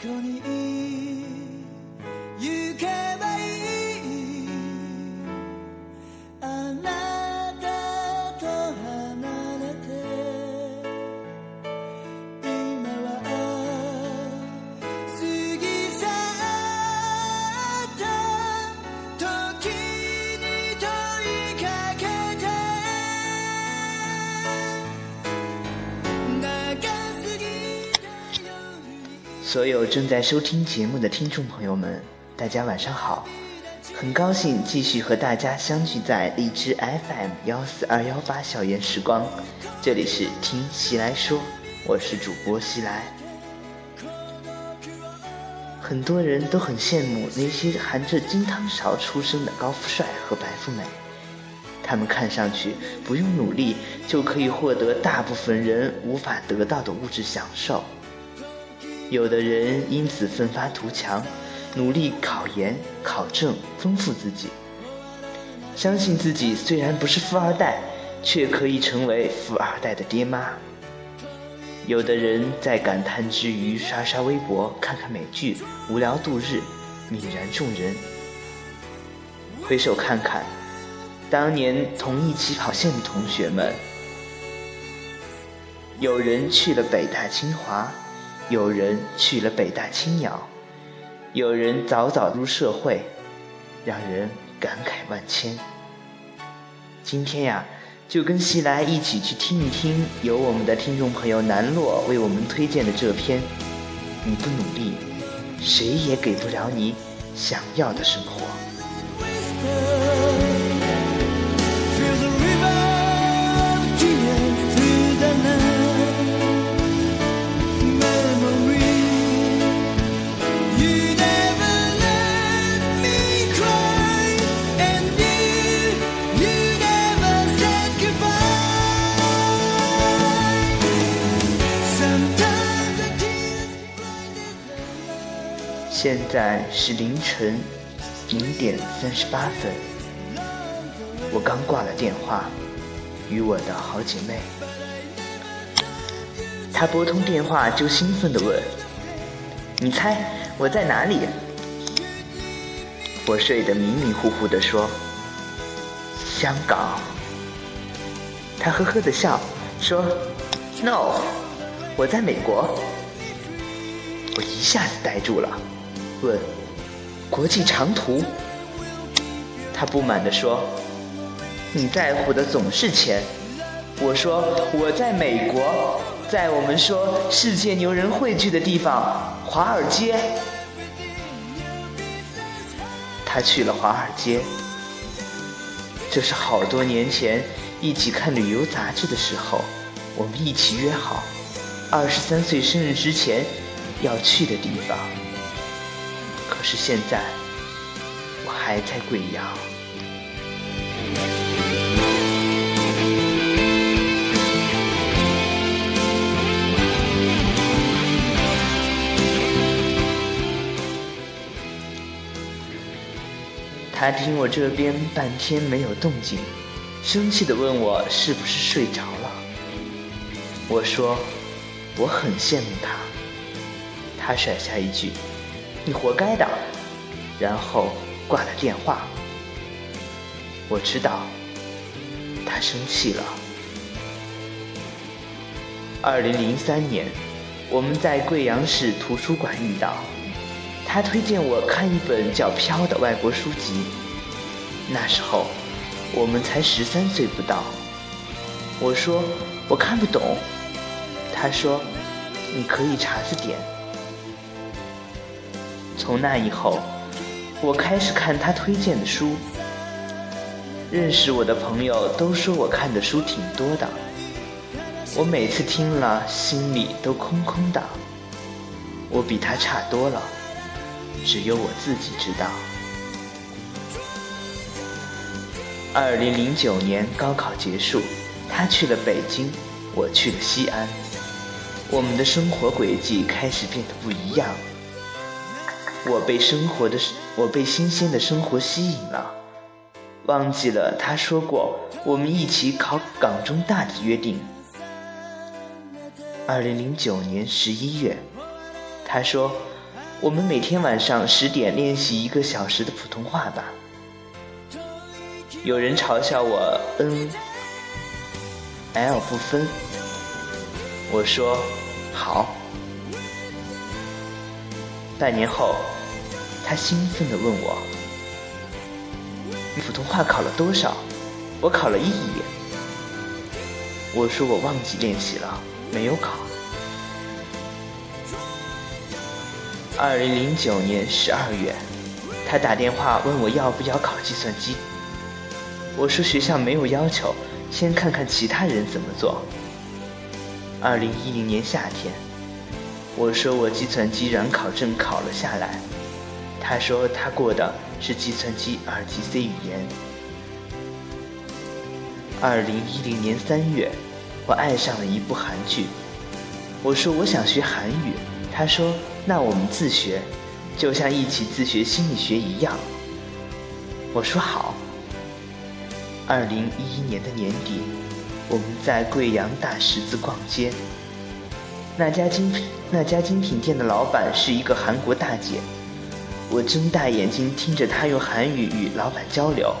こにいる。所有正在收听节目的听众朋友们，大家晚上好！很高兴继续和大家相聚在荔枝 FM 幺四二幺八校园时光，这里是听西来说，我是主播西来。很多人都很羡慕那些含着金汤勺出生的高富帅和白富美，他们看上去不用努力就可以获得大部分人无法得到的物质享受。有的人因此奋发图强，努力考研、考证，丰富自己，相信自己虽然不是富二代，却可以成为富二代的爹妈。有的人在感叹之余刷刷微博、看看美剧，无聊度日，泯然众人。回首看看，当年同一起跑线的同学们，有人去了北大、清华。有人去了北大青鸟，有人早早入社会，让人感慨万千。今天呀，就跟西来一起去听一听由我们的听众朋友南洛为我们推荐的这篇《你不努力，谁也给不了你想要的生活》。现在是凌晨零点三十八分，我刚挂了电话，与我的好姐妹。她拨通电话就兴奋地问：“你猜我在哪里？”我睡得迷迷糊糊地说：“香港。”她呵呵地笑说：“No，我在美国。”我一下子呆住了。问：国际长途？他不满地说：“你在乎的总是钱。”我说：“我在美国，在我们说世界牛人汇聚的地方——华尔街。”他去了华尔街。这是好多年前一起看旅游杂志的时候，我们一起约好，二十三岁生日之前要去的地方。可是现在，我还在贵阳。他听我这边半天没有动静，生气的问我是不是睡着了。我说我很羡慕他。他甩下一句。你活该的，然后挂了电话。我知道，他生气了。二零零三年，我们在贵阳市图书馆遇到，他推荐我看一本叫《飘》的外国书籍。那时候，我们才十三岁不到。我说我看不懂，他说你可以查字典。从那以后，我开始看他推荐的书。认识我的朋友都说我看的书挺多的，我每次听了心里都空空的。我比他差多了，只有我自己知道。二零零九年高考结束，他去了北京，我去了西安，我们的生活轨迹开始变得不一样。我被生活的，我被新鲜的生活吸引了，忘记了他说过我们一起考港中大的约定。二零零九年十一月，他说：“我们每天晚上十点练习一个小时的普通话吧。”有人嘲笑我 N L 不分，我说好。半年后，他兴奋地问我：“你普通话考了多少？”我考了一乙。我说我忘记练习了，没有考。二零零九年十二月，他打电话问我要不要考计算机。我说学校没有要求，先看看其他人怎么做。二零一零年夏天，我说我计算机软考证考了下来。他说他过的是计算机二级 C 语言。二零一零年三月，我爱上了一部韩剧。我说我想学韩语，他说那我们自学，就像一起自学心理学一样。我说好。二零一一年的年底，我们在贵阳大十字逛街。那家精品那家精品店的老板是一个韩国大姐，我睁大眼睛听着她用韩语与老板交流。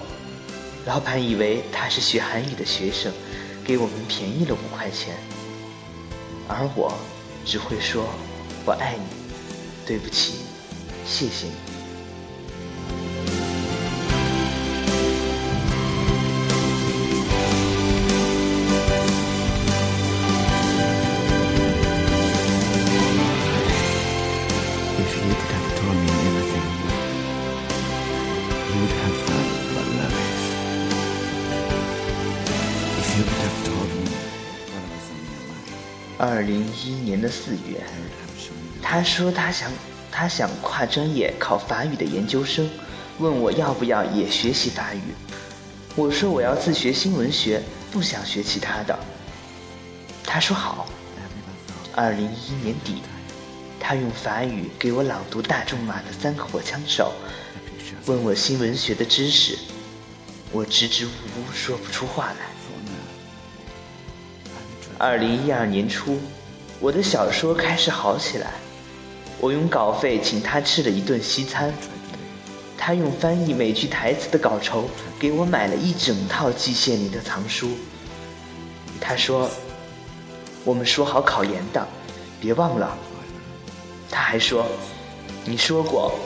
老板以为她是学韩语的学生，给我们便宜了五块钱，而我只会说“我爱你”，对不起，谢谢你。二零一一年的四月，他说他想他想跨专业考法语的研究生，问我要不要也学习法语。我说我要自学新闻学，不想学其他的。他说好。二零一一年底，他用法语给我朗读大仲马的《三个火枪手》，问我新闻学的知识，我支支吾吾说不出话来。二零一二年初，我的小说开始好起来。我用稿费请他吃了一顿西餐，他用翻译每句台词的稿酬给我买了一整套季羡林的藏书。他说：“我们说好考研的，别忘了。”他还说：“你说过，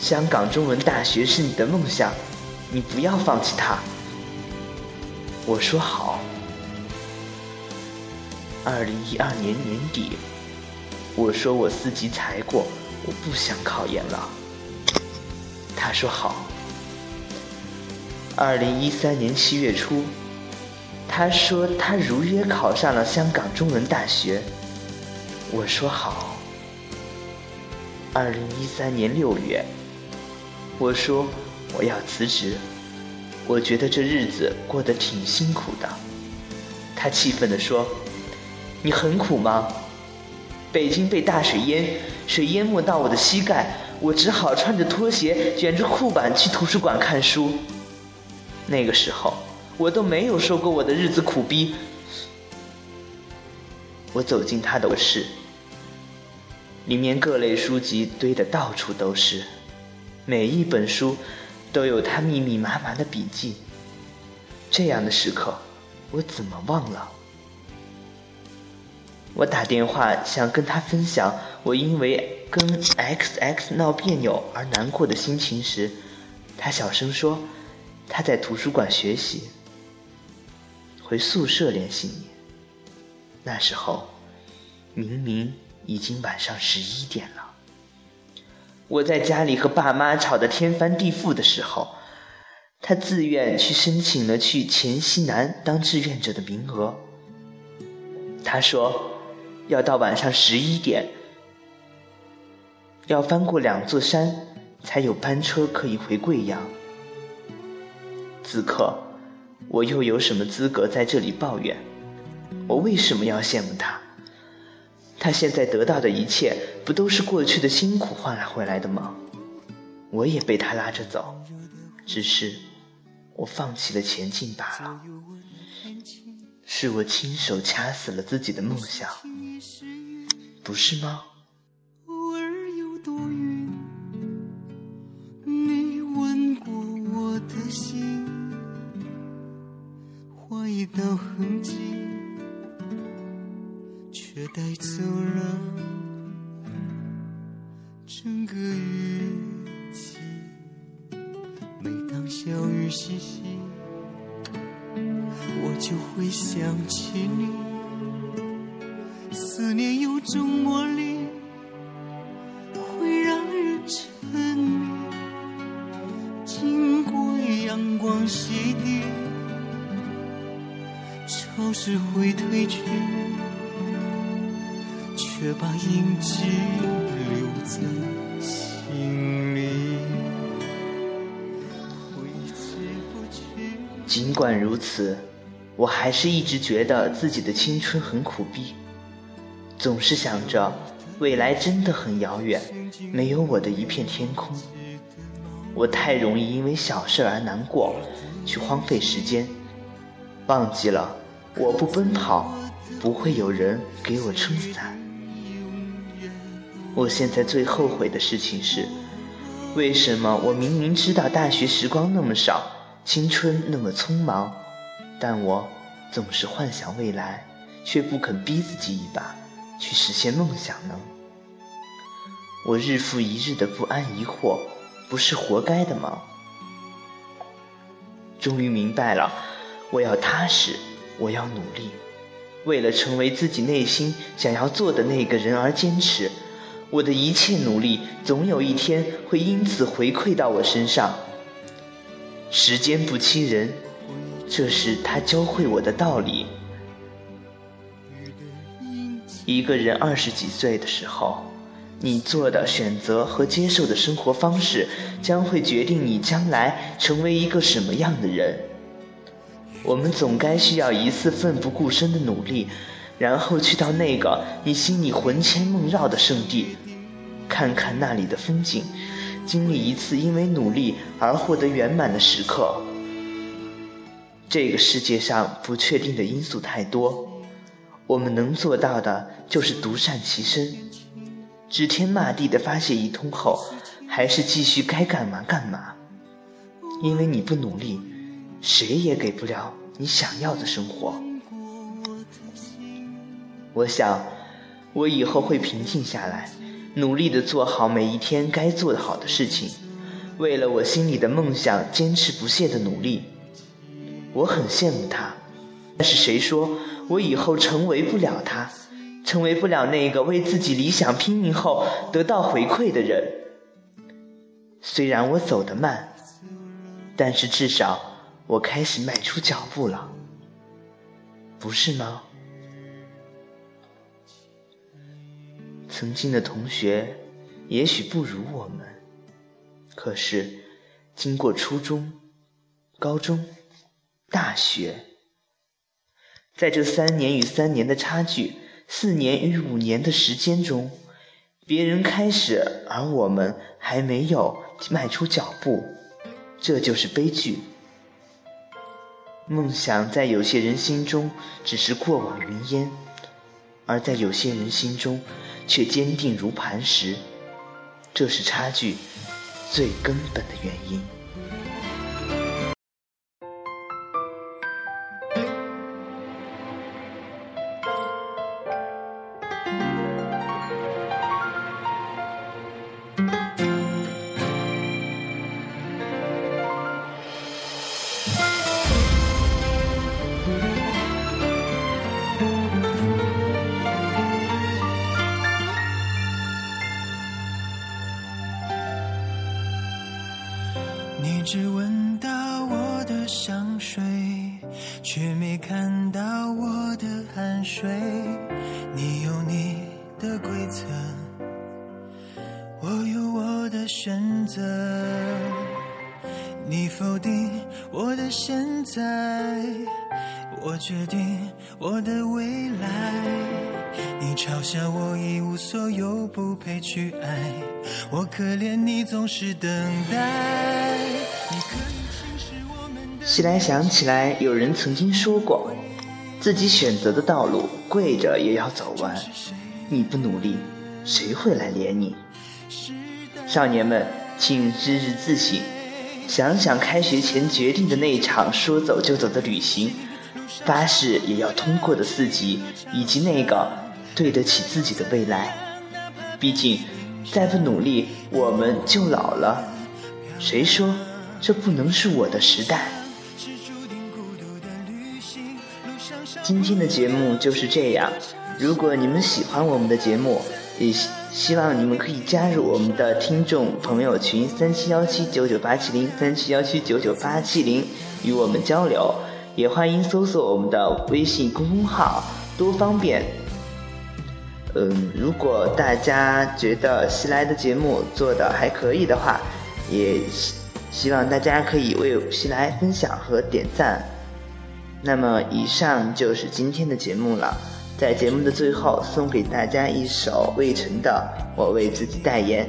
香港中文大学是你的梦想，你不要放弃它。”我说好。二零一二年年底，我说我四级才过，我不想考研了。他说好。二零一三年七月初，他说他如约考上了香港中文大学。我说好。二零一三年六月，我说我要辞职，我觉得这日子过得挺辛苦的。他气愤地说。你很苦吗？北京被大水淹，水淹没到我的膝盖，我只好穿着拖鞋，卷着裤板去图书馆看书。那个时候，我都没有说过我的日子苦逼。我走进他的卧室，里面各类书籍堆得到处都是，每一本书都有他密密麻麻的笔记。这样的时刻，我怎么忘了？我打电话想跟他分享我因为跟 X X 闹别扭而难过的心情时，他小声说他在图书馆学习，回宿舍联系你。那时候明明已经晚上十一点了，我在家里和爸妈吵得天翻地覆的时候，他自愿去申请了去黔西南当志愿者的名额。他说。要到晚上十一点，要翻过两座山，才有班车可以回贵阳。此刻，我又有什么资格在这里抱怨？我为什么要羡慕他？他现在得到的一切，不都是过去的辛苦换来回来的吗？我也被他拉着走，只是我放弃了前进罢了。是我亲手掐死了自己的梦想。不是吗？阳光洗涤，潮湿会褪去，却把印记留在心里。尽管如此，我还是一直觉得自己的青春很苦逼，总是想着未来真的很遥远，没有我的一片天空。我太容易因为小事而难过，去荒废时间，忘记了我不奔跑，不会有人给我撑伞。我现在最后悔的事情是，为什么我明明知道大学时光那么少，青春那么匆忙，但我总是幻想未来，却不肯逼自己一把，去实现梦想呢？我日复一日的不安疑惑，不是活该的吗？终于明白了，我要踏实，我要努力，为了成为自己内心想要做的那个人而坚持。我的一切努力，总有一天会因此回馈到我身上。时间不欺人，这是他教会我的道理。一个人二十几岁的时候，你做的选择和接受的生活方式，将会决定你将来成为一个什么样的人。我们总该需要一次奋不顾身的努力，然后去到那个你心里魂牵梦绕的圣地，看看那里的风景，经历一次因为努力而获得圆满的时刻。这个世界上不确定的因素太多，我们能做到的就是独善其身，指天骂地的发泄一通后，还是继续该干嘛干嘛。因为你不努力，谁也给不了你想要的生活。我想，我以后会平静下来，努力的做好每一天该做的好的事情，为了我心里的梦想坚持不懈的努力。我很羡慕他，但是谁说我以后成为不了他，成为不了那个为自己理想拼命后得到回馈的人？虽然我走得慢，但是至少我开始迈出脚步了，不是吗？曾经的同学也许不如我们，可是经过初中、高中。大学，在这三年与三年的差距，四年与五年的时间中，别人开始，而我们还没有迈出脚步，这就是悲剧。梦想在有些人心中只是过往云烟，而在有些人心中却坚定如磐石，这是差距最根本的原因。你嘲笑我一无所有，不配去爱，我可怜你总是等待。西来想起来，有人曾经说过，自己选择的道路，跪着也要走完。你不努力，谁会来怜你？少年们，请日日自省，想想开学前决定的那场说走就走的旅行，发誓也要通过的四级，以及那个对得起自己的未来。毕竟，再不努力，我们就老了。谁说这不能是我的时代。今天的节目就是这样。如果你们喜欢我们的节目，也希望你们可以加入我们的听众朋友群三七幺七九九八七零三七幺七九九八七零，与我们交流。也欢迎搜索我们的微信公众号，多方便。嗯，如果大家觉得西来的节目做的还可以的话，也希希望大家可以为西来分享和点赞。那么，以上就是今天的节目了。在节目的最后，送给大家一首魏晨的《我为自己代言》，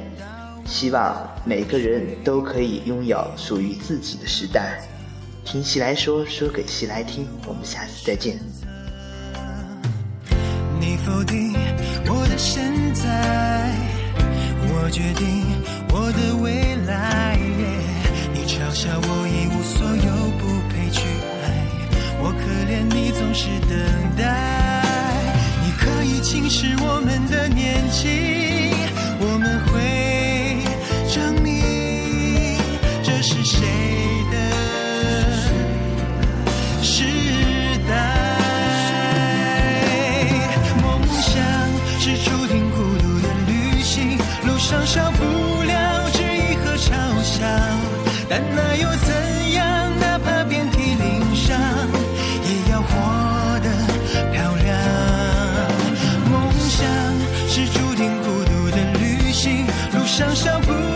希望每个人都可以拥有属于自己的时代。听西来说，说给西来听。我们下次再见。你否定现在，我决定我的未来。你嘲笑我一无所有，不配去爱。我可怜你总是等待。想不